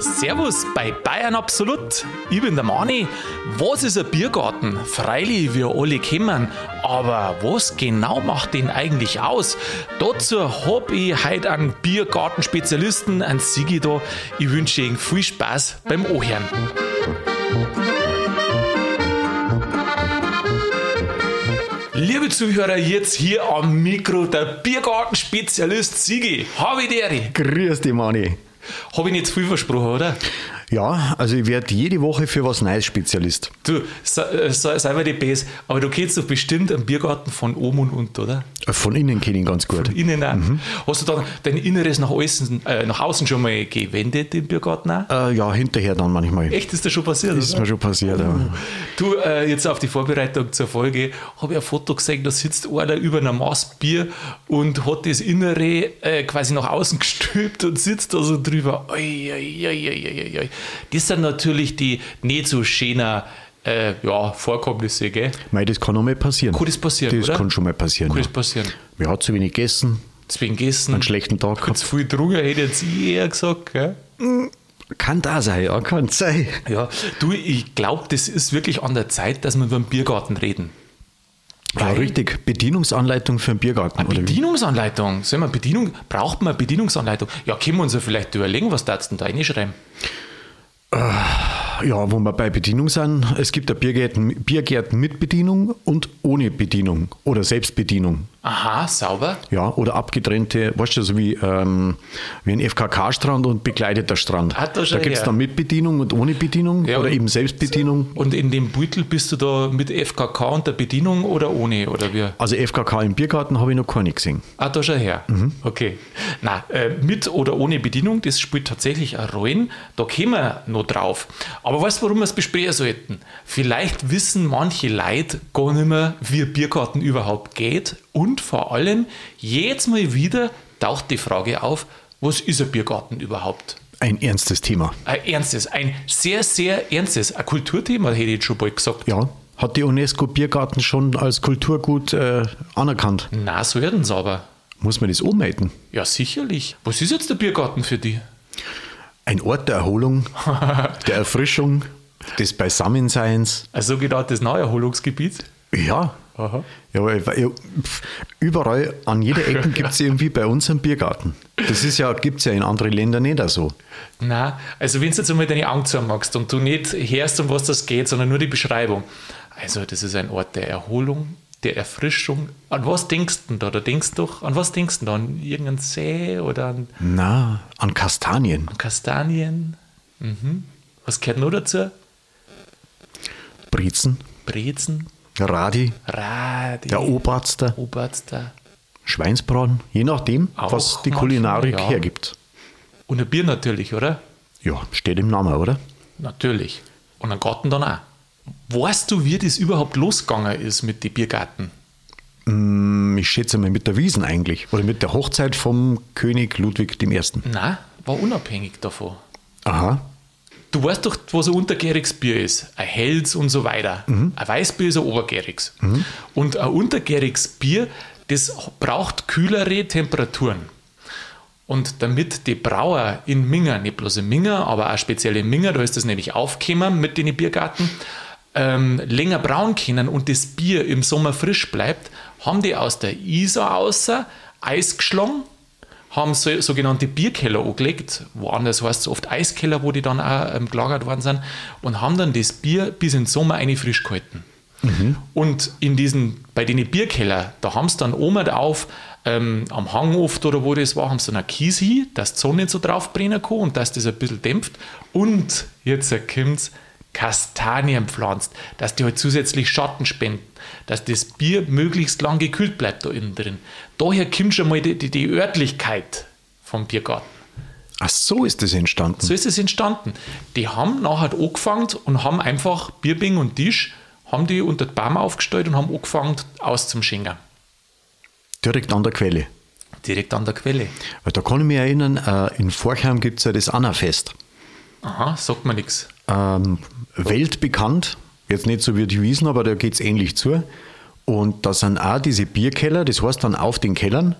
Servus bei Bayern Absolut. Ich bin der Mani. Was ist ein Biergarten? Freilich, wir alle kennen. Aber was genau macht den eigentlich aus? Dazu hab ich heute einen Biergartenspezialisten, einen Sigi da. Ich wünsche Ihnen viel Spaß beim Ohren. Liebe Zuhörer, jetzt hier am Mikro der Biergartenspezialist Sigi. Habe dir. Grüß dich, Mani. Habe ich nicht zu viel versprochen, oder? Ja, also ich werde jede Woche für was Neues Spezialist. Du, sei, sei, sei mir die Bes, aber du kennst doch bestimmt einen Biergarten von oben und unten, oder? Von innen kenne ich ihn ganz gut. Von innen auch. Mhm. Hast du dann dein Inneres nach außen, äh, nach außen schon mal gewendet im Biergarten auch? Äh, ja, hinterher dann manchmal. Echt, ist das schon passiert? Ist oder? mir schon passiert, oh. ja. Du, äh, jetzt auf die Vorbereitung zur Folge, habe ich ein Foto gesehen, da sitzt einer über einer Maß Bier und hat das Innere äh, quasi nach außen gestülpt und sitzt da so drüber. Oi, oi, oi, oi, Das sind natürlich die nicht so schönen äh, ja, Vorkommnisse, gell? Mei, das kann auch mal passieren. Kann das passieren, Das oder? kann schon mal passieren. Kann ja. das passieren? Wer hat zu wenig gegessen, Deswegen gegessen. einen schlechten Tag gehabt. viel Drunger hätte jetzt ich eher gesagt, gell? Kann da sein, ja, kann sein. Ja, du, ich glaube, das ist wirklich an der Zeit, dass wir über den Biergarten reden. Ja, Weil- richtig. Bedienungsanleitung für einen Biergarten. oder wie? Bedienungsanleitung. Sollen wir Bedienung, braucht man eine Bedienungsanleitung? Ja, können wir uns ja vielleicht überlegen, was darfst du denn da reinschreiben? Ja, wo wir bei Bedienung sind, es gibt ja Biergärten, Biergärten mit Bedienung und ohne Bedienung oder Selbstbedienung. Aha, sauber. Ja, oder abgetrennte, weißt du, so wie, ähm, wie ein FKK-Strand und begleiteter Strand. Ah, da da gibt es dann mit Bedienung und ohne Bedienung Ja, oder eben Selbstbedienung. Und in dem Beutel bist du da mit FKK und der Bedienung oder ohne? Oder wie? Also FKK im Biergarten habe ich noch keine gesehen. Ah, da schau her. Okay. Na, äh, mit oder ohne Bedienung, das spielt tatsächlich eine Rolle. Da kommen wir noch drauf. Aber weißt du, warum wir es besprechen sollten? Vielleicht wissen manche Leute gar nicht mehr, wie Biergarten überhaupt geht. Und vor allem, jetzt mal wieder taucht die Frage auf, was ist ein Biergarten überhaupt? Ein ernstes Thema. Ein ernstes, ein sehr, sehr ernstes, ein Kulturthema, hätte ich jetzt schon bald gesagt. Ja, hat die UNESCO Biergarten schon als Kulturgut äh, anerkannt. Na, so werden es aber. Muss man das ummelden? Ja, sicherlich. Was ist jetzt der Biergarten für dich? Ein Ort der Erholung, der Erfrischung, des Beisammenseins. Ein sogenanntes Naherholungsgebiet? Ja. Aha. Ja, weil, weil, überall, an jeder Ecke gibt es irgendwie bei uns einen Biergarten. Das ist ja, gibt es ja in anderen Ländern nicht so. Na, also wenn du jetzt einmal deine Augen zusammenmachst und du nicht hörst, um was das geht, sondern nur die Beschreibung. Also das ist ein Ort der Erholung, der Erfrischung. An was denkst du denn da? Da denkst du doch, an was denkst du da? An irgendeinen See oder an, Na, an Kastanien. an Kastanien? Mhm. Was gehört noch dazu? Brezen, Brezen, Radi, Radi, der Oberster, Oberster Schweinsbraten, je nachdem, Auch was die manchmal, Kulinarik ja. hergibt. und ein Bier natürlich, oder? Ja, steht im Namen, oder? Natürlich. Und ein Garten dann auch. Weißt du, wie das überhaupt losgegangen ist mit den Biergarten? Hm, Ich schätze mal mit der Wiesen eigentlich. Oder mit der Hochzeit vom König Ludwig I. Nein, war unabhängig davon. Aha. Du weißt doch, was ein untergäriges Bier ist. Ein Hells und so weiter. Ein Weißbier ist ein obergäriges. Und ein untergäriges Bier, das braucht kühlere Temperaturen. Und damit die Brauer in Minger, nicht bloß in Minger, aber auch speziell in Minger, da ist das nämlich aufgekommen mit den Biergarten, ähm, länger brauen können und das Bier im Sommer frisch bleibt, haben die aus der Isar außer Eis geschlagen, haben so, sogenannte Bierkeller angelegt, woanders heißt es oft Eiskeller, wo die dann auch ähm, gelagert worden sind, und haben dann das Bier bis in den Sommer eine frisch gehalten. Und in diesen, bei den Bierkeller, da haben sie dann oben auf, ähm, am Hang oft oder wo das war, haben sie dann einen Kies hin, dass die Sonne nicht so drauf brennen kann und dass das ein bisschen dämpft. Und jetzt kommt Kastanien pflanzt, dass die halt zusätzlich Schatten spenden, dass das Bier möglichst lang gekühlt bleibt da innen drin. Daher kommt schon mal die, die, die Örtlichkeit vom Biergarten. Ach, so ist das entstanden. So ist es entstanden. Die haben nachher angefangen und haben einfach Bierbing und Tisch, haben die unter den Baum aufgestellt und haben angefangen auszuschenken. Direkt an der Quelle. Direkt an der Quelle. Weil da kann ich mich erinnern, äh, in Forchheim gibt es ja das Anna-Fest. Aha, sagt mir nichts. Ähm, weltbekannt, jetzt nicht so wie die Wiesen, aber da geht es ähnlich zu. Und da sind auch diese Bierkeller, das heißt dann auf den Kellern.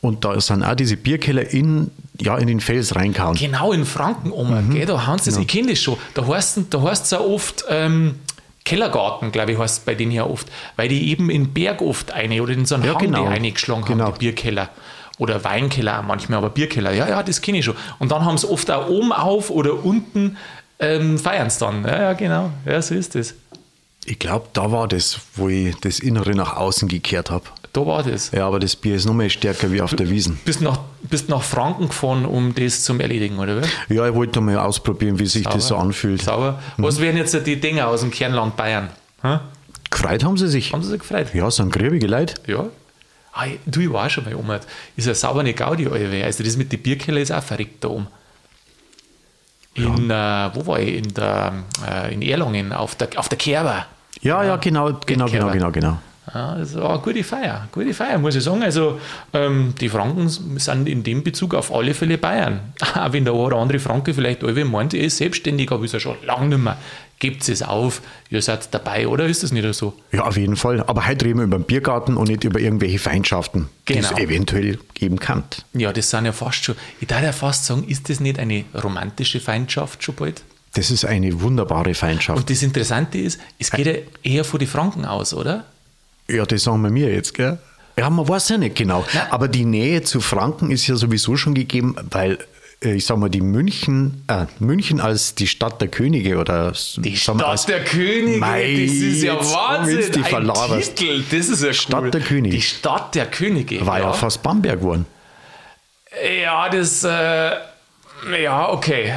Und da sind auch diese Bierkeller in, ja, in den Fels reingehauen. Genau, in Franken, Oma, mhm. gell, da haben sie das, ich kenne das schon. Da heißt da es ja oft ähm, Kellergarten, glaube ich, heißt es bei denen ja oft, weil die eben in Berg oft eine oder in so einen Ja, Hang genau. die eingeschlagen Genau. haben, die Bierkeller. Oder Weinkeller auch manchmal, aber Bierkeller, ja, ja, das kenne ich schon. Und dann haben sie oft auch oben auf oder unten ähm, feiern sie dann. Ja, ja, genau, ja, so ist das. Ich glaube, da war das, wo ich das Innere nach außen gekehrt habe. Da war das. Ja, aber das Bier ist noch mehr stärker wie auf der Wiesen. Bist nach, bist nach Franken gefahren, um das zum Erledigen, oder wie? Ja, ich wollte mal ausprobieren, wie sich das so anfühlt. Sauber. Was wären jetzt die Dinge aus dem Kernland Bayern? Hä? Gefreut haben sie sich. Haben sie sich gefreut? Ja, sind griebige Leute. Ja. Ah, du, ich war schon bei Oma. Ist eine saubere Gaudi, Alter. Also das mit den Bierkeller ist auch verrückt da oben. In, äh, wo war ich? In, der, äh, in Erlangen, auf der, auf der Kerber. Ja, ja, genau, genau, genau, Kerber. genau, genau. Ja, das war eine gute Feier, gute Feier, muss ich sagen. Also ähm, die Franken sind in dem Bezug auf alle Fälle Bayern. Auch wenn der eine oder andere Franke vielleicht alle meint, er ist selbstständig, aber ist ja schon lange nicht mehr. Gebt es auf, ihr seid dabei, oder ist das nicht so? Ja, auf jeden Fall. Aber heute reden wir über den Biergarten und nicht über irgendwelche Feindschaften, die es Genau. eventuell geben kann. Ja, das sind ja fast schon, ich darf ja fast sagen, ist das nicht eine romantische Feindschaft schon bald? Das ist eine wunderbare Feindschaft. Und das Interessante ist, es geht ja eher von den Franken aus, oder? Ja, das sagen wir mir jetzt, gell? Ja, man weiß ja nicht genau. Nein. Aber die Nähe zu Franken ist ja sowieso schon gegeben, weil, ich sag mal, die München, äh, München als die Stadt der Könige oder Die Stadt als, der Könige, Mei, das ist ja Wahnsinn. die Ein. Titel, das ist ja Stadt cool. der Könige. Die Stadt der Könige. war ja. fast Bamberg geworden, Ja, das, äh, ja, okay.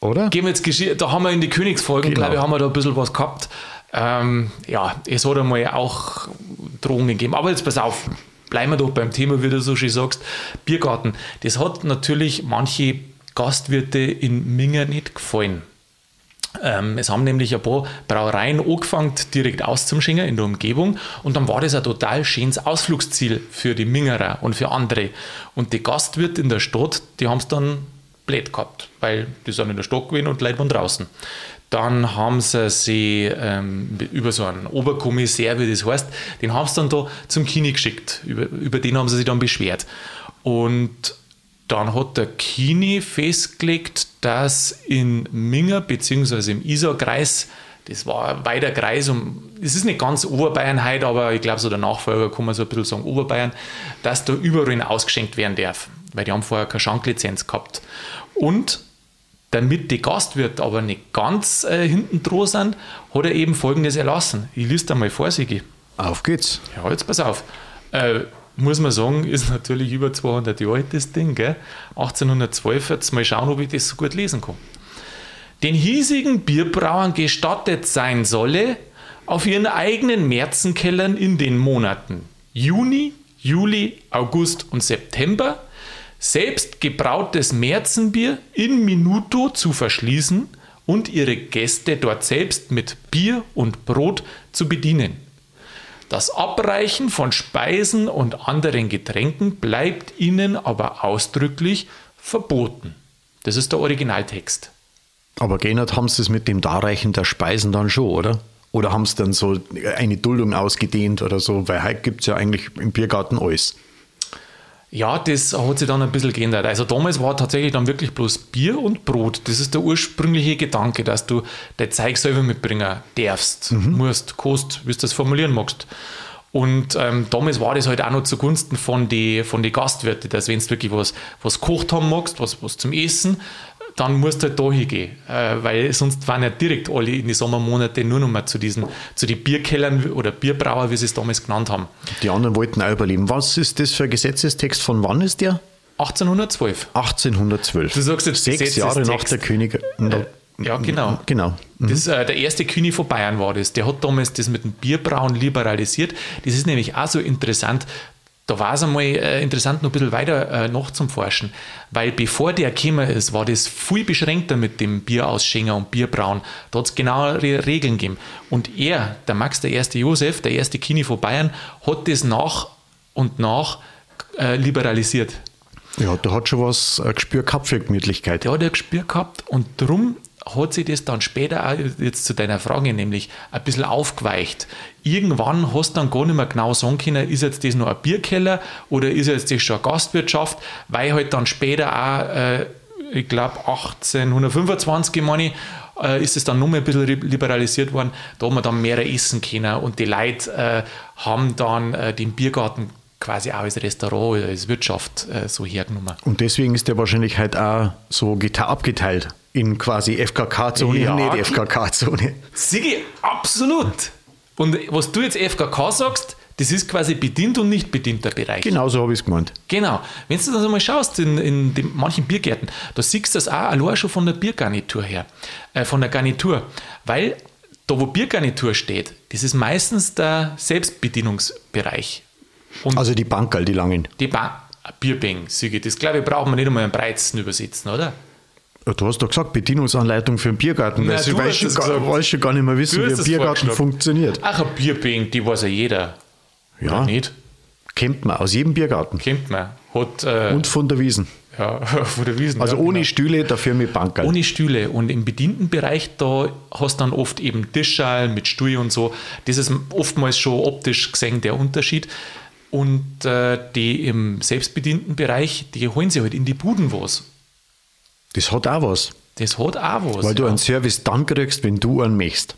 oder? Gehen wir jetzt, Gesch- da haben wir in die Königsfolgen, Genau. glaube ich, haben wir da ein bisschen was gehabt. Ähm, ja, es hat einmal auch Drohungen gegeben. Aber jetzt pass auf, bleiben wir doch beim Thema, wie du so schön sagst. Biergarten. Das hat natürlich manche Gastwirte in Minger nicht gefallen. Ähm, es haben nämlich ein paar Brauereien angefangen, direkt auszumschingen in der Umgebung. Und dann war das ein total schönes Ausflugsziel für die Mingerer und für andere. Und die Gastwirte in der Stadt, die haben es dann blöd gehabt, weil die sind in der Stadt gewesen und Leute waren draußen. Dann haben sie sie ähm, über so einen Oberkommissär, wie das heißt, den haben sie dann da zum Kini geschickt. Über, über den haben sie sich dann beschwert. Und dann hat der Kini festgelegt, dass in Minger bzw. im Isarkreis, das war ein weiter Kreis, um, es ist nicht ganz Oberbayern heute, aber ich glaube, so der Nachfolger kann man so ein bisschen sagen, Oberbayern, dass da überall ausgeschenkt werden darf, weil die haben vorher keine Schanklizenz gehabt. Und damit die Gastwirte aber nicht ganz äh, hinten dran sind, hat er eben Folgendes erlassen. Ich lese einmal vor, Sigi. Auf geht's. Ja, jetzt pass auf. Äh, muss man sagen, ist natürlich über 200 Jahre alt, das Ding. Gell? 1812, jetzt mal schauen, ob ich das so gut lesen kann. Den hiesigen Bierbrauern gestattet sein solle, auf ihren eigenen Märzenkellern in den Monaten Juni, Juli, August und September selbst gebrautes Märzenbier in Minuto zu verschließen und ihre Gäste dort selbst mit Bier und Brot zu bedienen. Das Abreichen von Speisen und anderen Getränken bleibt ihnen aber ausdrücklich verboten. Das ist der Originaltext. Aber geändert haben sie es mit dem Darreichen der Speisen dann schon, oder? Oder haben sie dann so eine Duldung ausgedehnt oder so? Weil heute gibt es ja eigentlich im Biergarten alles. Ja, das hat sich dann ein bisschen geändert. Also damals war tatsächlich dann wirklich bloß Bier und Brot. Das ist der ursprüngliche Gedanke, dass du dein Zeug selber mitbringen darfst, musst, kost, wie du das formulieren magst. Und ähm, damals war das halt auch noch zugunsten von den von die Gastwirten, dass wenn du wirklich was, was gekocht haben magst, was, was zum Essen, dann musst du halt da hingehen. Äh, weil sonst waren ja direkt alle in die Sommermonate nur noch mal zu diesen, zu den Bierkellern oder Bierbrauer, wie sie es damals genannt haben. Die anderen wollten auch überleben. Was ist das für ein Gesetzestext? Von wann ist der? 1812. 1812. Du sagst jetzt Sechs Jahre nach der Königin. Ja, genau. Genau. Das, äh, der erste König von Bayern war das. Der hat damals das mit dem Bierbrauen liberalisiert. Das ist nämlich auch so interessant. Da war es einmal äh, interessant, noch ein bisschen weiter äh, noch zum Forschen. Weil bevor der gekommen ist, war das viel beschränkter mit dem Bierausschenker und Bierbrauen. Da hat es genauere Regeln gegeben. Und er, der Max, der erste Josef, der erste König von Bayern, hat das nach und nach äh, liberalisiert. Ja, da hat schon was ein Gespür gehabt für Gemütlichkeit. Der hat ein Gespür gehabt und drum hat sich das dann später auch jetzt zu deiner Frage nämlich ein bisschen aufgeweicht. Irgendwann hast du dann gar nicht mehr genau sagen können, ist jetzt das nur ein Bierkeller oder ist jetzt das schon eine Gastwirtschaft, weil halt dann später auch, äh, ich glaube 1825, meine ich, äh, ist es dann nur mehr ein bisschen liberalisiert worden. Da haben wir dann mehr essen können und die Leute äh, haben dann äh, den Biergarten quasi auch als Restaurant oder als Wirtschaft äh, so hergenommen. Und deswegen ist der wahrscheinlich halt auch so abgeteilt in quasi FKK-Zone Ja, nicht FKK-Zone. Sigi, absolut. Und was du jetzt FKK sagst, das ist quasi bedient und nicht bedienter Bereich. Genauso habe ich es gemeint. Genau. Wenn du das mal schaust in, in den, manchen Biergärten, da siehst du das auch allein schon von der Biergarnitur her, äh, von der Garnitur. Weil da, wo Biergarnitur steht, das ist meistens der Selbstbedienungsbereich. Und Also die Bankerl, die langen. die ba Bierbänk, Sigi, das glaube ich, brauchen wir nicht einmal im Breizen übersetzen, oder? Ja, Du hast doch gesagt, Bedienungsanleitung für einen Biergarten. Na, weil du ich weiß hast schon, es gar, schon gar nicht mehr wissen, wie ein Biergarten funktioniert. Ach, ein Bierbank, die weiß ja jeder. Ja. Oder nicht? Kennt man aus jedem Biergarten. Kennt man. Hat, äh, Und von der Wiesen. ja, von der Wiesen. Also ja, ohne genau. Stühle, dafür mit Bankerl. Ohne Stühle. Und im bedienten Bereich, da hast du dann oft eben Tischschal mit Stuhl und so. Das ist oftmals schon optisch gesehen der Unterschied. Und äh, die im selbstbedienten Bereich, die holen sich halt in die Buden was. Das hat auch was. Das hat auch was. Weil du ja. einen Service dann kriegst, wenn du einen möchtest.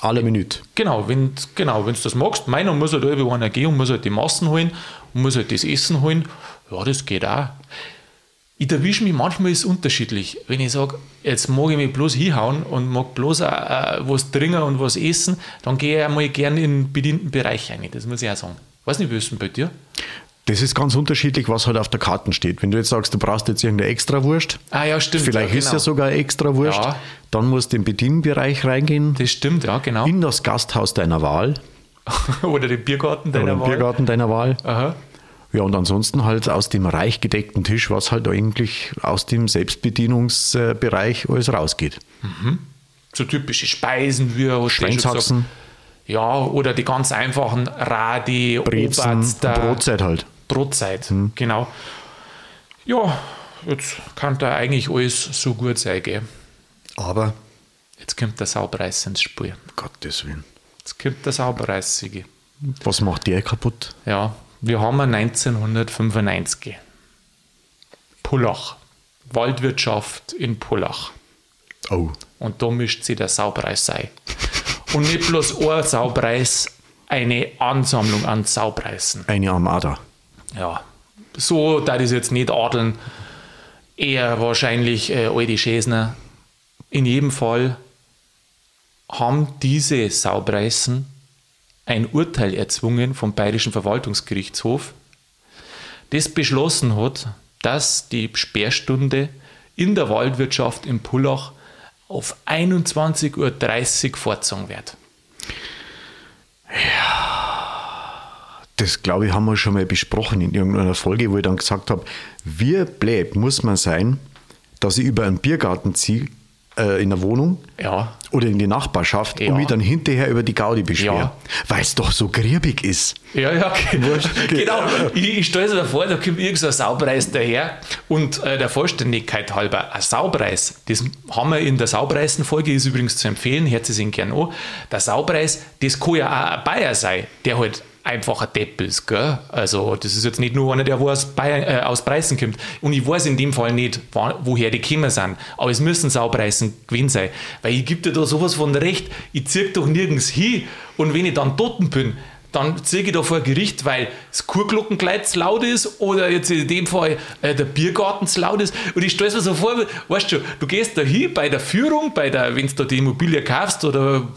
Alle Minute. Genau, wenn genau, wenn du das magst, meiner muss halt irgendwie einer gehen und muss halt die Massen holen und muss halt das Essen holen. Ja, das geht auch. Ich erwische mich manchmal ist unterschiedlich. Wenn ich sage, jetzt mag ich mich bloß hinhauen und mag bloß auch, äh, was trinken und was essen, dann gehe ich einmal gerne in den bedienten Bereich rein. Das muss ich auch sagen. Weiß nicht, wie ist denn bei dir? Das ist ganz unterschiedlich, was halt auf der Karte steht. Wenn du jetzt sagst, du brauchst jetzt irgendeine Extrawurst, Ah ja, stimmt. vielleicht ja, ist ja sogar eine Extrawurst, Ja. dann musst du den Bedienbereich reingehen, Das stimmt, ja, genau. in das Gasthaus deiner Wahl Oder den Biergarten oder deiner den Wahl. Biergarten deiner Wahl. Aha. Ja, und ansonsten halt aus dem reich gedeckten Tisch, was halt eigentlich aus dem Selbstbedienungsbereich alles rausgeht. So typische Speisen wie hast Schweinshaxen. Ja, oder die ganz einfachen Radi, Brezen, Oberster, Brotzeit halt. Brotzeit, Hm. genau. Ja, jetzt kann da eigentlich alles so gut sein, gell? Aber, Jetzt kommt der Saubereis ins Spiel. Gottes Willen, Jetzt kommt der Saubereis, Sigi. was macht der kaputt? Ja, wir haben ein 1995. Pullach. Waldwirtschaft in Pullach. Oh, Und da mischt sich der Saupreis ein. Und nicht bloß ein Saupreis, eine Ansammlung an Saupreisen. eine Armada. Ja, so da das jetzt nicht adeln, eher wahrscheinlich äh, alte Schäsner. In jedem Fall haben diese Saupreisen ein Urteil erzwungen vom Bayerischen Verwaltungsgerichtshof, das beschlossen hat, dass die Sperrstunde in der Waldwirtschaft in Pullach auf 21.30 Uhr vorgezogen wird. Das glaube ich, haben wir schon mal besprochen in irgendeiner Folge, wo ich dann gesagt habe, wie blöd muss man sein, dass ich über einen Biergarten ziehe, äh, in der Wohnung Ja, oder in die Nachbarschaft Ja. und mich dann hinterher über die Gaudi beschwere, Ja. weil es doch so griebig ist. Ja, ja, genau. Ich, ich stelle mir vor, da kommt irgend so ein Saupreis daher und äh, der Vollständigkeit halber, ein Saupreis, das haben wir in der Saupreisen-Folge, ist übrigens zu empfehlen, hört sich ihn gerne an. Der Saupreis, das kann ja auch ein Bayer sein, der halt einfach ein Depp ist, gell? Also, das ist jetzt nicht nur einer, der wo aus, Bayern, äh, aus Preisen kommt. Und ich weiß in dem Fall nicht, wann, woher die gekommen sind. Aber es müssen Saupreisen gewesen sein. Weil ich gebe dir da sowas von recht, ich ziehe doch nirgends hin und wenn ich dann toten bin, dann ziehe ich da vor Gericht, weil das Kurglockengleid zu laut ist oder jetzt in dem Fall äh, der Biergarten zu laut ist. Und ich stelle mir so vor, weißt du, du gehst da hin bei der Führung, bei der, wenn du da die Immobilie kaufst oder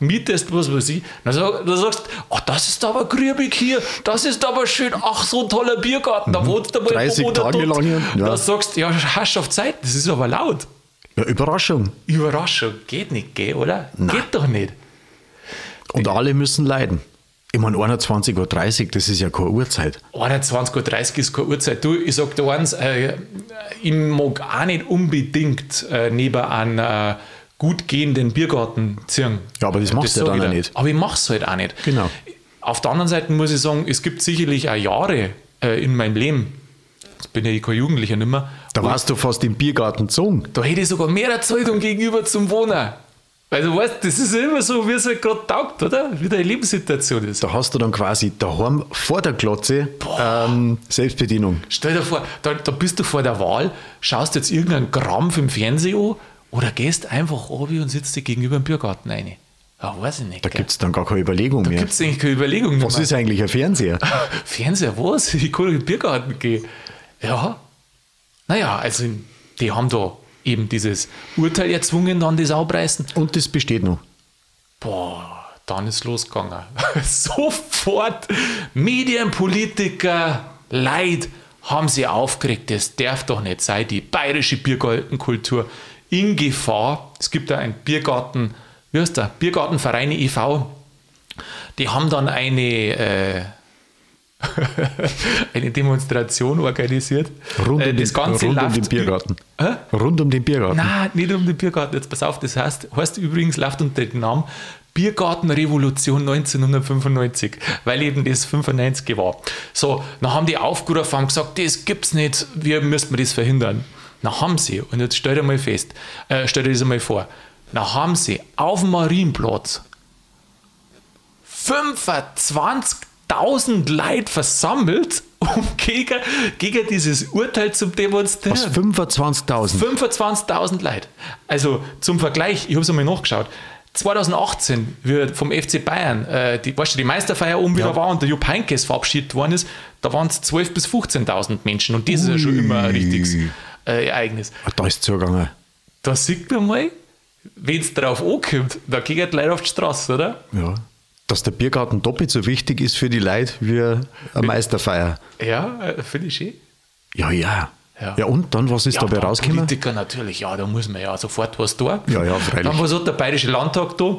mietest, was weiß ich, dann, sag, dann sagst du, oh, das ist aber grübig hier, das ist aber schön, ach, so ein toller Biergarten, da wohnst du mal 30 wo der Tage lang hier, ja. Da sagst du, ja, hast auf Zeit, das ist aber laut. Ja, Überraschung. Überraschung, geht nicht, gell, oder? Geht doch nicht. Und alle müssen leiden. Ich meine, 21.30 Uhr, das ist ja keine Uhrzeit. 21.30 Uhr ist keine Uhrzeit. Du, ich sag dir eins, äh, ich mag auch nicht unbedingt äh, neben einem äh, gut gehenden Biergarten ziehen. Ja, aber das machst du ja dann dir. nicht. Aber ich mach's halt auch nicht. Genau. Auf der anderen Seite muss ich sagen, es gibt sicherlich auch Jahre äh, in meinem Leben, jetzt bin ja ich kein Jugendlicher nicht mehr. Da warst du fast im Biergarten gezogen. Da hätte ich sogar mehr Zeitung gegenüber zum Wohnen. Weil du weißt, das ist ja immer so, wie es halt gerade taugt, oder? Wie deine Lebenssituation ist. Da hast du dann quasi daheim vor der Glotze ähm, Selbstbedienung. Stell dir vor, da, da bist du vor der Wahl, schaust jetzt irgendeinen Krampf im Fernsehen an oder gehst einfach oben und sitzt dir gegenüber im Biergarten rein. Ja, weiß ich nicht. Da gibt es dann gar keine Überlegung da mehr. gibt es eigentlich keine Überlegung Was mehr. ist eigentlich ein Fernseher? Fernseher, was? Ich kann in den Biergarten gehen. Ja. Naja, also die haben da eben dieses Urteil erzwungen, dann das Aufreißen. Und das besteht noch. Boah, dann ist losgegangen. Sofort Medienpolitiker, Leid haben sie aufgeregt. Das darf doch nicht sein. Die bayerische Biergartenkultur in Gefahr. Es gibt da einen Biergarten, wie heißt der? Biergartenvereine e.V. Die haben dann eine, äh, eine Demonstration organisiert. Rund, Äh, um, das den, Ganze rund um den Biergarten. Hä? Rund um den Biergarten. Nein, nicht um den Biergarten. Jetzt pass auf, das heißt, heißt übrigens, läuft unter dem Namen Biergartenrevolution 1995, weil eben das 95 war. So, dann haben die aufgerufen, haben gesagt, das gibt's nicht, wir müssen das verhindern. Dann haben sie, und jetzt stell dir mal fest, äh, stell dir das mal vor, dann haben sie auf dem Marienplatz 25.000 Leute versammelt, um gegen, gegen dieses Urteil zu demonstrieren. Was, 25.000? 25.000 Leute. Also zum Vergleich, ich habe es einmal nachgeschaut. 2018, wie vom FC Bayern, äh, die, weißt du, die Meisterfeier oben wieder Ja. war und der Jupp Heynckes verabschiedet worden ist, da waren es 12.000 bis 15.000 Menschen und das ist ja schon Ui. immer ein richtiges äh, Ereignis. Ah, Da ist es zugegangen. Da sieht man mal, wenn es darauf ankommt, da gehen die Leute auf die Straße, oder? Ja. Dass der Biergarten doppelt so wichtig ist für die Leute wie eine Meisterfeier. Ja, äh, finde ich schön. Ja, ja. Ja. Ja, und dann, was ist dabei dann rausgekommen? Politiker natürlich, ja, da muss man ja sofort was tun. Ja, ja, freilich. Dann was hat der Bayerische Landtag da?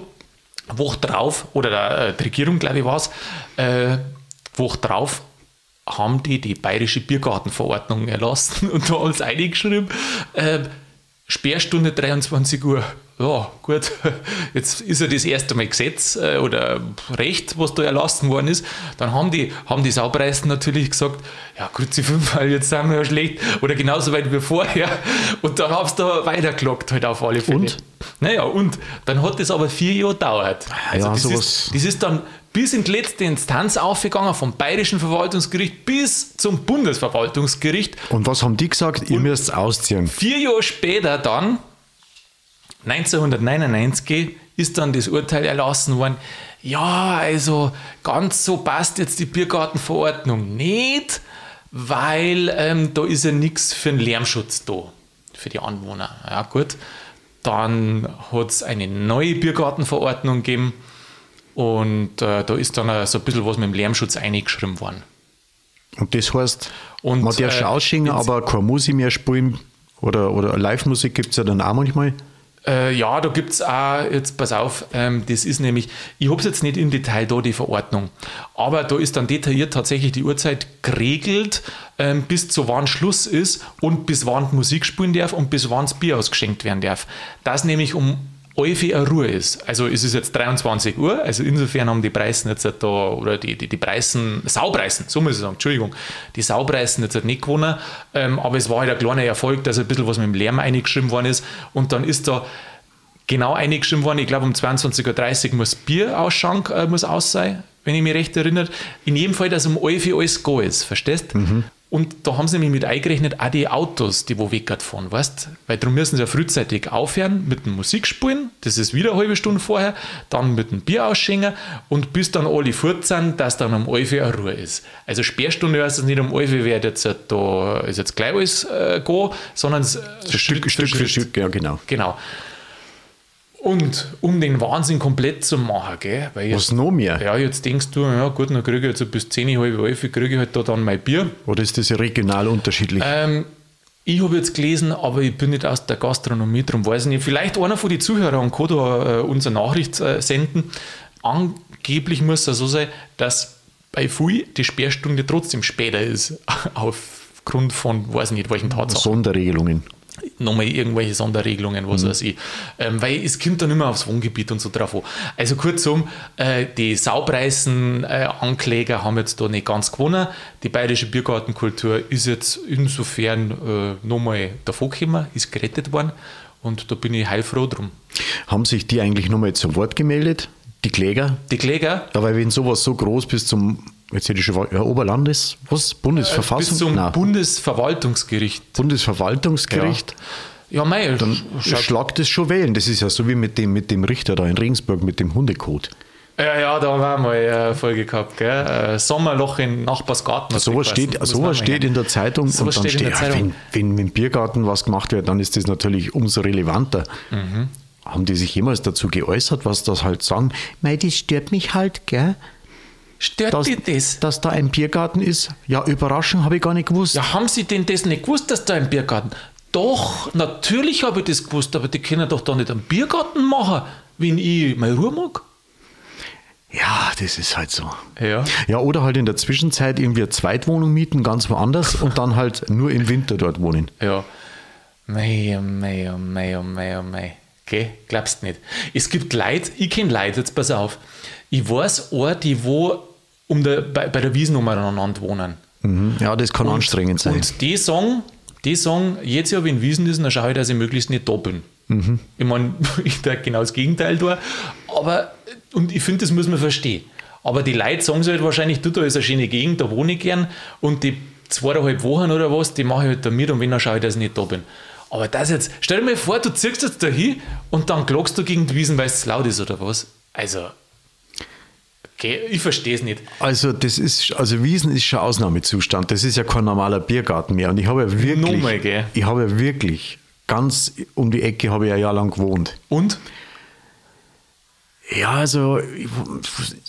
Woche drauf, oder der, äh, die Regierung, glaube ich, war es, äh, Woche drauf haben die die Bayerische Biergartenverordnung erlassen und da alles eingeschrieben. Äh, Sperrstunde 23 Uhr. Ja, gut. Jetzt ist ja das erste Mal Gesetz äh, oder Recht, was da erlassen worden ist. Dann haben die, haben die Saupreisen natürlich gesagt, ja, grüezi fünfmal, jetzt sind wir ja schlecht. Oder genauso weit wie vorher. Und dann haben sie da weitergelockt halt auf alle Fälle. Und? Naja, und dann hat das aber vier Jahre gedauert. Also Ja, das, sowas- ist, das ist dann bis in die letzte Instanz aufgegangen, vom Bayerischen Verwaltungsgericht bis zum Bundesverwaltungsgericht. Und was haben die gesagt? Ihr müsst ausziehen. Vier Jahre später dann, 1999, ist dann das Urteil erlassen worden. Ja, also ganz so passt jetzt die Biergartenverordnung nicht, weil ähm, da ist ja nichts für den Lärmschutz da, für die Anwohner. Ja, gut. Dann hat es eine neue Biergartenverordnung gegeben und äh, da ist dann so ein bisschen was mit dem Lärmschutz eingeschrieben worden. Und das heißt, Und, man darf äh, schon jetzt- aber keine Musik mehr spielen oder, oder Live-Musik gibt es ja dann auch manchmal. Äh, ja, da gibt es auch, jetzt pass auf, ähm, das ist nämlich, ich habe es jetzt nicht im Detail da, die Verordnung, aber da ist dann detailliert tatsächlich die Uhrzeit geregelt, ähm, bis zu wann Schluss ist und bis wann Musik spielen darf und bis wann das Bier ausgeschenkt werden darf. Das nämlich um 11 Uhr eine Ruhe ist. Also es ist jetzt 23 Uhr, also insofern haben die Preisen jetzt da, oder die, die, die Preisen, Saupreisen, so muss ich sagen, Entschuldigung, die Saupreisen jetzt halt nicht gewonnen, ähm, aber es war halt ein kleiner Erfolg, dass ein bisschen was mit dem Lärm eingeschrieben worden ist und dann ist da genau eingeschrieben worden, ich glaube um 22.30 Uhr muss Bier ausschank, äh, muss aus sein, wenn ich mich recht erinnere. In jedem Fall, dass um 11 Uhr alles go ist, verstehst? Und da haben sie nämlich mit eingerechnet, auch die Autos, die wo weggehen fahren, weißt Weil darum müssen sie ja frühzeitig aufhören mit dem Musikspielen, das ist wieder eine halbe Stunde vorher, dann mit dem Bier ausschenken und bis dann alle fort sind, dass dann um 11 Uhr eine Ruhe ist. Also Sperrstunde heißt es nicht um 11 Uhr wird jetzt halt da, ist jetzt gleich alles äh, go, sondern es, äh, Stück, Stück für Stück, ja genau. Genau. Und um den Wahnsinn komplett zu machen, gell? Weil Was jetzt, noch mehr? ja, jetzt denkst du, ja gut, dann kriege ich jetzt bis 10, halb 11 kriege ich halt da dann mein Bier. Oder ist das regional unterschiedlich? Ähm, ich habe jetzt gelesen, aber ich bin nicht aus der Gastronomie, darum weiß ich nicht. Vielleicht einer von den Zuhörern kann da äh, unsere Nachricht äh, senden. Angeblich muss es so sein, dass bei Fui die Sperrstunde trotzdem später ist, aufgrund von, weiß ich nicht, welchen Tatsachen. Sonderregelungen. Nochmal irgendwelche Sonderregelungen, was weiß ich. Ähm, weil es kommt dann immer aufs Wohngebiet und so drauf an. Also kurzum, äh, die Saupreisen-Ankläger äh, haben jetzt da nicht ganz gewonnen. Die bayerische Biergartenkultur ist jetzt insofern äh, nochmal davon gekommen, ist gerettet worden und da bin ich heilfroh drum. Haben sich die eigentlich nochmal zu Wort gemeldet? Die Kläger? Die Kläger? Ja, weil wenn sowas so groß bis zum jetzt hätte ich schon ja, Oberlandes, was? Bundesverfassung? Bis zum Nein. Bundesverwaltungsgericht. Bundesverwaltungsgericht. Ja, ja mei, dann schlagt es schon wählen. Das ist ja so wie mit dem, mit dem Richter da in Regensburg mit dem Hundekot. Ja, ja, da haben wir mal eine Folge gehabt, gell? Äh, Sommerloch in Nachbarsgarten. Sowas steht, sowas steht in der Zeitung so und dann steht, ja, wenn, wenn dem Biergarten was gemacht wird, dann ist das natürlich umso relevanter. Mhm. Haben die sich jemals dazu geäußert, was das halt sagen? Mei, das stört mich halt, gell? Stört dass, dich das? Dass da ein Biergarten ist? Ja, überraschend, habe ich gar nicht gewusst. Ja, haben Sie denn das nicht gewusst, dass da ein Biergarten Doch, natürlich habe ich das gewusst, aber die können doch da nicht einen Biergarten machen, wenn ich meine Ruhe mag. Ja, das ist halt so. Ja. Ja, oder halt in der Zwischenzeit irgendwie eine Zweitwohnung mieten, ganz woanders und dann halt nur im Winter dort wohnen. Ja. Mei, oh mei, oh mei, oh mei, oh mei. Okay, glaubst nicht. Es gibt Leute, ich kenne Leute, jetzt pass auf. Ich weiß auch, die wo um der, bei, bei der Wiesnummer aneinander wohnen. Mhm. Ja, das kann und, anstrengend sein. Und die sagen, die sagen, jetzt ja, wenn Wiesen ist, dann schaue ich, dass ich möglichst nicht bin. Mhm. Ich meine, ich denke genau das Gegenteil da. Aber, und ich finde, das muss man verstehen. Aber die Leute sagen sich halt wahrscheinlich, du, da ist eine schöne Gegend, da wohne ich gern. Und die zweieinhalb Wochen oder was, die mache ich halt da mit und wenn, dann schaue ich, dass ich nicht da bin. Aber das jetzt, stell dir mal vor, du ziehst jetzt da hin und dann klagst du gegen die Wiesen, weil es laut ist oder was. Also, okay, ich verstehe es nicht. Also, das ist, also Wiesen ist schon Ausnahmezustand. Das ist ja kein normaler Biergarten mehr. Und ich habe ja wirklich, Nochmal, gell? ich habe ja wirklich ganz um die Ecke habe ich ein Jahr lang gewohnt. Und? Ja, also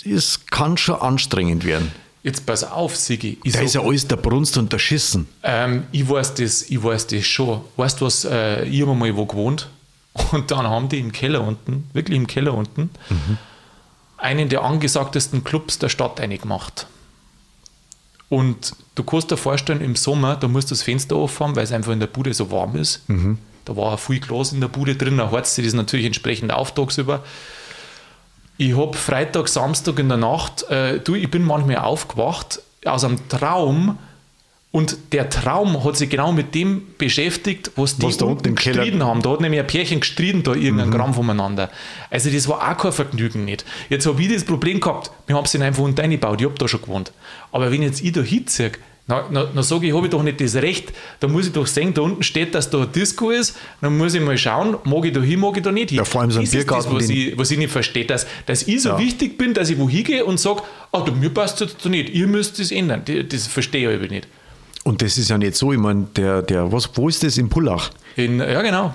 es kann schon anstrengend werden. Jetzt pass auf, Sigi. da ist ja alles der Brunst und der Schissen. Ähm, ich, weiß das, ich weiß das schon. Weißt du was, äh, ich habe mal wo gewohnt und dann haben die im Keller unten, wirklich im Keller unten, mhm. Einen der angesagtesten Clubs der Stadt gemacht. Und du kannst dir vorstellen, im Sommer, da musst du das Fenster aufhaben, weil es einfach in der Bude so warm ist. Mhm. Da war viel Glas in der Bude drin, da heizt sich das natürlich entsprechend auf tagsüber. Ich habe Freitag, Samstag in der Nacht, äh, du, ich bin manchmal aufgewacht aus einem Traum und der Traum hat sich genau mit dem beschäftigt, was die was da unten gestritten haben. Da hat nämlich ein Pärchen gestritten, da irgendein mhm. Gramm voneinander. Also das war auch kein Vergnügen nicht. Jetzt habe ich das Problem gehabt, wir haben sie einfach unten reingebaut, ich habe da schon gewohnt. Aber wenn jetzt ich da hinziehe, na, na, na sage ich, habe ich doch nicht das Recht, da muss ich doch sehen, da unten steht, dass da ein Disco ist, dann muss ich mal schauen, mag ich da hin, mag ich da nicht hin. Ja, vor allem so ein das Biergarten. Ist das, was, ich, was ich nicht verstehe, dass, dass ich so ja. wichtig bin, dass ich wo hingehe und sage, ah, oh, mir passt das da nicht, ihr müsst das ändern. Das, das verstehe ich aber nicht. Und das ist ja nicht so, ich meine, der, der, was, wo ist das in Pullach? In, ja, genau.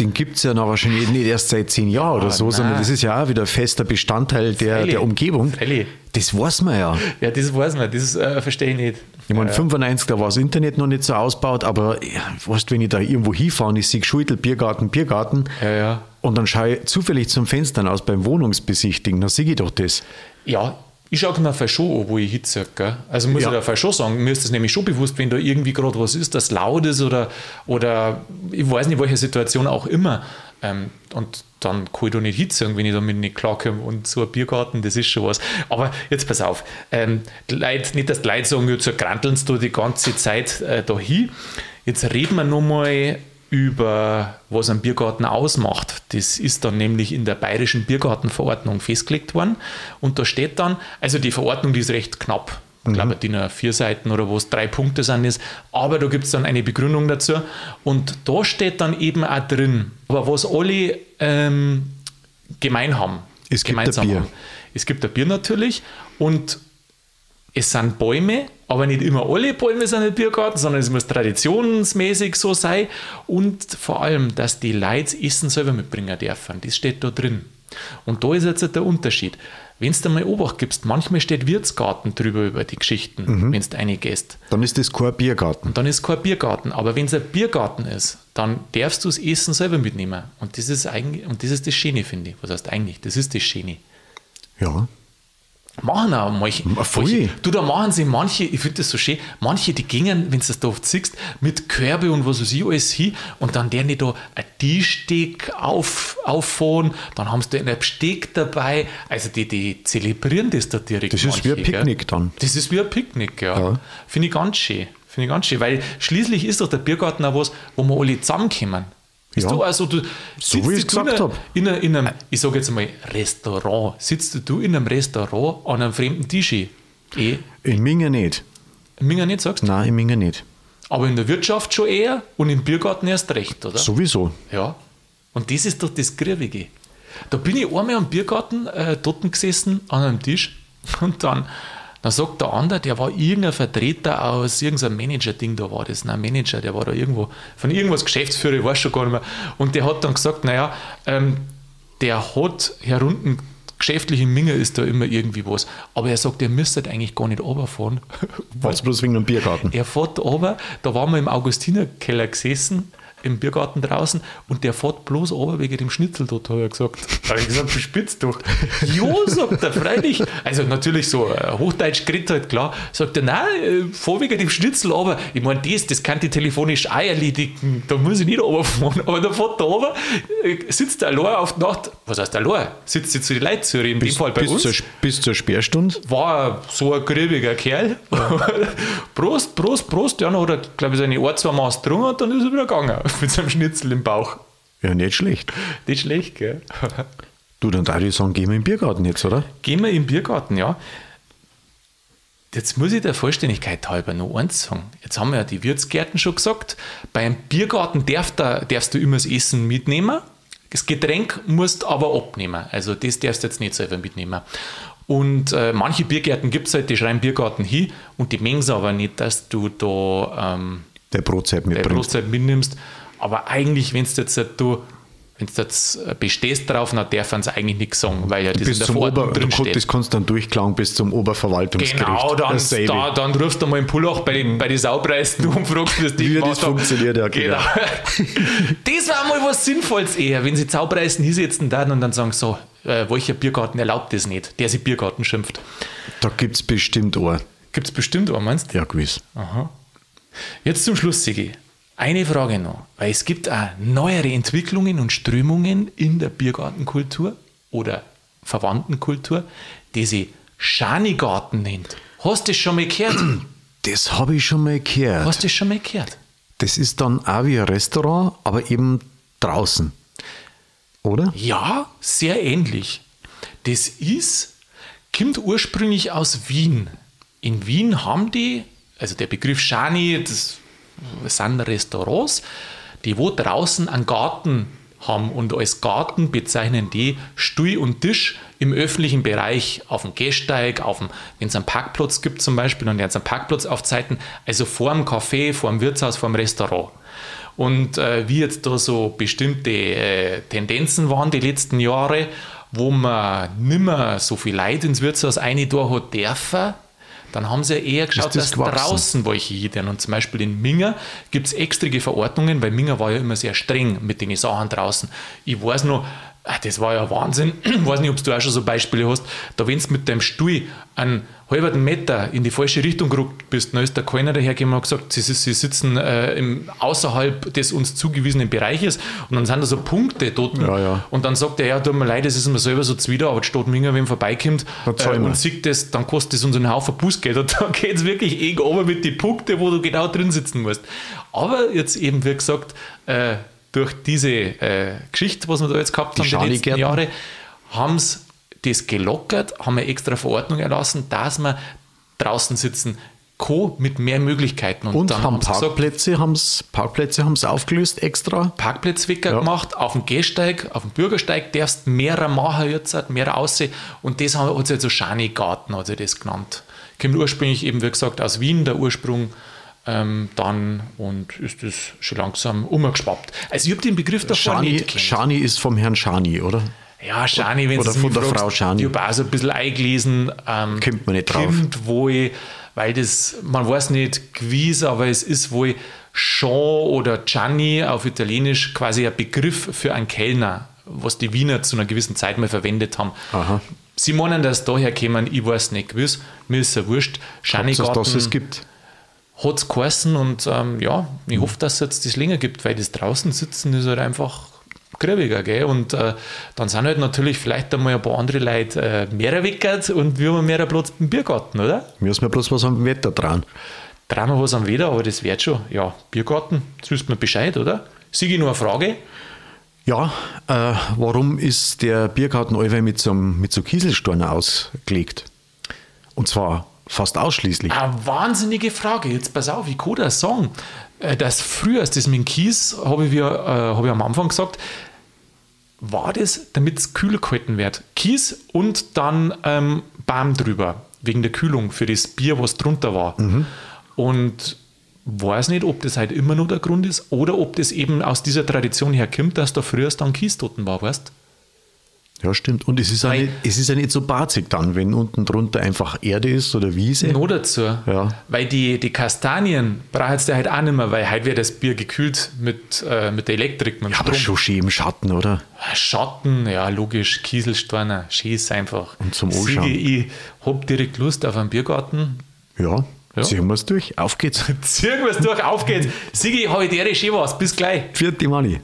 Den gibt es ja noch wahrscheinlich nicht erst seit zehn Jahren oder ah, so, nein. sondern das ist ja auch wieder fester Bestandteil der, der Umgebung. Freilich. Das weiß man ja. Ja, das weiß man, das äh, verstehe ich nicht. Ich meine, ja. 95, da war das Internet noch nicht so ausgebaut, aber ja, weißt, wenn ich da irgendwo hinfahre und ich sehe Schultel, Biergarten, Biergarten, ja, ja. und dann schaue ich zufällig zum Fenster aus beim Wohnungsbesichtigen, dann sehe ich doch das. Ja, ich schaue mir auf schon an, wo ich hitzig. Also muss ja. ich da schon sagen, mir ist das nämlich schon bewusst, wenn da irgendwie gerade was ist, das laut ist oder, oder ich weiß nicht, welche Situation auch immer. Ähm, und dann kann ich da nicht hitzig, wenn ich damit nicht klarkomme. Und so ein Biergarten, das ist schon was. Aber jetzt pass auf, ähm, Leute, nicht, dass die Leute sagen, jetzt granteln du die ganze Zeit äh, da hin. Jetzt reden wir nochmal über was ein Biergarten ausmacht. Das ist dann nämlich in der bayerischen Biergartenverordnung festgelegt worden. Und da steht dann, also die Verordnung, die ist recht knapp. Ich glaube, mhm. die vier Seiten oder wo es drei Punkte sind ist. Aber da gibt es dann eine Begründung dazu. Und da steht dann eben auch drin, aber was alle ähm, gemein haben. Es gibt ein Bier. Haben. Es gibt ein Bier natürlich. Und es sind Bäume, aber nicht immer alle Bäume sind im Biergarten, sondern es muss traditionsmäßig so sein und vor allem, dass die Leute Essen selber mitbringen dürfen. Das steht da drin. Und da ist jetzt der Unterschied. Wenn du mal Obacht gibst, manchmal steht Wirtsgarten drüber über die Geschichten, mhm. wenn du reingehst. Dann ist das kein Biergarten. Dann ist kein Biergarten. Aber wenn es ein Biergarten ist, dann darfst du das Essen selber mitnehmen. Und das ist eigentlich, und das ist das Schöne, finde ich. Was heißt eigentlich? Das ist das Schöne. Ja. Machen auch manche. manche. Du, da machen sie manche, ich finde das so schön, manche, die gingen, wenn du das da oft siehst, mit Körbe und was weiß ich alles hin und dann der nicht da ein Tischsteg auf, auffahren, dann haben sie da einen Besteck dabei. Also die, die zelebrieren das da direkt. Das ist wie ein manche, gell? Picknick dann. Das ist wie ein Picknick, ja. Ja. Finde ich ganz schön. Finde ich ganz schön, weil schließlich ist doch der Biergarten auch was, wo wir alle zusammenkommen. Ist Ja. du also, du So sitzt wie ich gesagt in, einer- hab. in, in einem, ich sage jetzt mal, Restaurant, sitzt du in einem Restaurant an einem fremden Tisch? Eh, In Minge nicht. Minger nicht sagst, Nein, in Minge nicht. aber in der Wirtschaft schon eher und im Biergarten erst recht, oder? Sowieso. Ja. Und das ist doch das Griebige. Da bin ich einmal am Biergarten äh, dort gesessen, an einem Tisch, und dann, dann sagt der andere, der war irgendein Vertreter aus irgendeinem Manager-Ding, da war das, nein, Manager, der war da irgendwo, von irgendwas Geschäftsführer, ich weiß schon gar nicht mehr. Und der hat dann gesagt, naja, ähm, der hat herunten, geschäftlich im Minger ist da immer irgendwie was, aber er sagt, ihr müsstet eigentlich gar nicht runterfahren, Was bloß wegen dem Biergarten. er fährt aber, da waren wir im Augustinerkeller gesessen, im Biergarten draußen, und der fährt bloß runter wegen dem Schnitzel dort, hat er gesagt. Da habe ich gesagt, du spitzt doch. Jo, sagt er, freilich. Also natürlich so äh, Hochdeutsch geredet halt, klar. Sagt er, nein, äh, fahr wegen dem Schnitzel aber Ich meine, das, das kann ich telefonisch auch erledigen. Da muss ich nicht runterfahren. Aber da fährt der runter, äh, sitzt der allein auf die Nacht. Was heißt allein? Sitzt jetzt die zu reden. In dem Fall bei bis, uns zur, bis zur Sperrstunde. war so ein grübiger Kerl. Prost, Prost, Prost. Ja, dann hat er, glaube ich, seine ein, zwei Maß getrunken und dann ist er wieder gegangen mit seinem Schnitzel im Bauch. Ja, nicht schlecht. Nicht schlecht, gell? Du, dann darf ich sagen, gehen wir den Biergarten jetzt, oder? Gehen wir im Biergarten, ja. Jetzt muss ich der Vollständigkeit halber noch eins sagen. Jetzt haben wir ja die Wirtsgärten schon gesagt. Beim Biergarten darf da, darfst du immer das Essen mitnehmen. Das Getränk musst aber abnehmen. Also das darfst du jetzt nicht selber mitnehmen. Und äh, manche Biergärten gibt es halt, die schreiben Biergarten hin und die mengen aber nicht, dass du da ähm, Der Brotzeit der mitbringst. Brotzeit mitnimmst. Aber eigentlich, wenn du jetzt halt du, wenn du jetzt bestehst drauf, dann dürfen sie eigentlich nichts sagen, weil ja das in bis der zum Verordnung Ober, du drin steht. das kannst du dann durchklagen bis zum Oberverwaltungsgericht. Genau, dann, da, dann rufst du mal im Pullach bei den, bei den Saupreisen und fragst, wie das Wie gemacht das haben. funktioniert, ja, genau. das war mal was Sinnvolles eher, wenn sie Saupreisen hinsetzen dann und dann sagen so, äh, welcher Biergarten erlaubt das nicht, der sich Biergarten schimpft. Da gibt es bestimmt auch. Gibt es bestimmt auch, meinst du? Ja, gewiss. Jetzt zum Schluss, Sigi. Eine Frage noch, weil es gibt auch neuere Entwicklungen und Strömungen in der Biergartenkultur oder Verwandtenkultur, die sie Schanigarten nennt. Hast du das schon mal gehört? Das habe ich schon mal gehört. Hast du das schon mal gehört? Das ist dann auch wie ein Restaurant, aber eben draußen. Oder? Ja, sehr ähnlich. Das ist, kommt ursprünglich aus Wien. In Wien haben die, also der Begriff Schani, das sind Restaurants, die wo draußen einen Garten haben und als Garten bezeichnen die Stuhl und Tisch im öffentlichen Bereich, auf dem Gehsteig, auf wenn es einen Parkplatz gibt zum Beispiel, werden sie einen Parkplatz aufzeiten, also vor dem Café, vor dem Wirtshaus, vor dem Restaurant. Und äh, wie jetzt da so bestimmte äh, Tendenzen waren die letzten Jahre, wo man nimmer so viel Leute ins Wirtshaus rein da hat dürfen, dann haben sie eher geschaut, das dass gewachsen? draußen welche hin. Und zum Beispiel in Minger gibt es extrige Verordnungen, weil Minger war ja immer sehr streng mit den Sachen draußen. Ich weiß noch, ah, das war ja Wahnsinn. Ich weiß nicht, ob du auch schon so Beispiele hast. Da, wenn du mit deinem Stuhl einen halben Meter in die falsche Richtung gerückt bist, dann ist der keiner dahergekommen und hat gesagt, sie, sie sitzen äh, im, außerhalb des uns zugewiesenen Bereiches und dann sind da so Punkte dort. Ja, ja. Und dann sagt er, ja, tut mir leid, das ist mir selber so zuwider, aber die Stadt Minger, wenn vorbeikommt äh, und sieht das, dann kostet das uns einen Haufen Bußgeld und dann geht es wirklich eng runter mit den Punkten, wo du genau drin sitzen musst. Aber jetzt eben, wie gesagt, äh, durch diese äh, Geschichte, was wir da jetzt gehabt Die haben, die letzten. Jahre, haben sie das gelockert, haben eine extra Verordnung erlassen, dass man draußen sitzen kann mit mehr Möglichkeiten. Und dann haben sie gesagt, Parkplätze, haben's, Parkplätze haben sie aufgelöst extra. Parkplatzwecker Ja. gemacht, auf dem Gehsteig, auf dem Bürgersteig darfst mehrere machen jetzt, mehrere aussehen. Und das haben- hat sich also Schani-Garten, hat sich das genannt. Kommt ursprünglich eben, wie gesagt, aus Wien, der Ursprung. Ähm, dann und ist das schon langsam umgeschwappt. Also ich habe den Begriff davor Schani, nicht gekannt. Schani ist vom Herrn Schani, oder? Ja, Schani, wenn Oder von der Frau Schani. Ich habe auch so ein bisschen eingelesen. Ähm, Kommt man nicht drauf. Kommt wohl, weil das, man weiß nicht gewiss, aber es ist wohl Jean oder Gianni auf Italienisch quasi ein Begriff für einen Kellner, was die Wiener zu einer gewissen Zeit mal verwendet haben. Aha. Sie meinen, dass daher kommen, ich weiß nicht gewiss, mir ist ja wurscht. Hauptsache, dass es gibt. Hat es geheißen und ähm, ja, ich hoffe, dass es jetzt das länger gibt, weil das draußen sitzen ist halt einfach grübiger, gell? Und äh, dann sind halt natürlich vielleicht einmal ein paar andere Leute äh, mehr weggert und wir haben mehr Platz im Biergarten, oder? Müssen wir bloß was am Wetter dran. Drehen wir was am Wetter, aber das wird schon. Ja, Biergarten, jetzt wisst man Bescheid, oder? Siege nur eine Frage. Ja, äh, warum ist der Biergarten allweil mit so, mit so Kieselsteinen ausgelegt? Und zwar fast ausschließlich. Eine wahnsinnige Frage. Jetzt pass auf, ich kann das sagen. Äh, Das früher, das mit dem Kies, habe ich, äh, habe ich am Anfang gesagt, war das, damit es kühl gehalten wird. Kies und dann ähm, Baum drüber, wegen der Kühlung für das Bier, was drunter war. Und weiß nicht, ob das halt immer noch der Grund ist oder ob das eben aus dieser Tradition herkommt, dass da früher dann Kies dort war, weißt Ja, stimmt. Und es ist, ja Weil- nicht, es ist ja nicht so barzig dann, wenn unten drunter einfach Erde ist oder Wiese. Noch dazu, Ja. weil die, die Kastanien braucht ihr halt auch nicht mehr, weil heute wird das Bier gekühlt mit, äh, mit der Elektrik, mit Ja, aber schon schön im Schatten, oder? Schatten, ja, logisch, Kieselsteine, schön ist einfach. Und zum Anschauen. ich hab direkt Lust auf einen Biergarten. Ja, Ja. ziehen wir es durch. Auf geht's. Ziehen wir es durch, auf geht's. Sigi, ich habe dir schön was, bis gleich. Vierte Mani.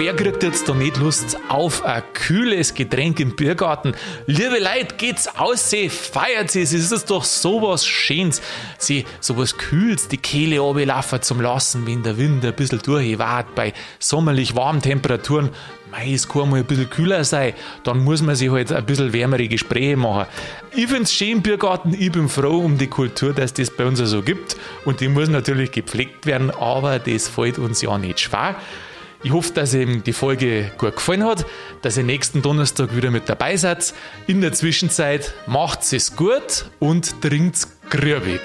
Wer kriegt jetzt da nicht Lust auf ein kühles Getränk im Biergarten? Liebe Leute, geht's aus, sie feiert sie, es ist doch sowas Schönes, sie sowas Kühls, die Kehle runterlaufen zum Lassen, wenn der Wind ein bisschen durchwart bei sommerlich warmen Temperaturen. Mei, es kann mal ein bisschen kühler sein, dann muss man sich halt ein bisschen wärmere Gespräche machen. Ich find's schön im Biergarten, ich bin froh um die Kultur, dass das bei uns so gibt und die muss natürlich gepflegt werden, aber das fällt uns ja nicht schwer. Ich hoffe, dass Ihnen die Folge gut gefallen hat, dass ihr nächsten Donnerstag wieder mit dabei seid. In der Zwischenzeit macht es gut und trinkt grübig.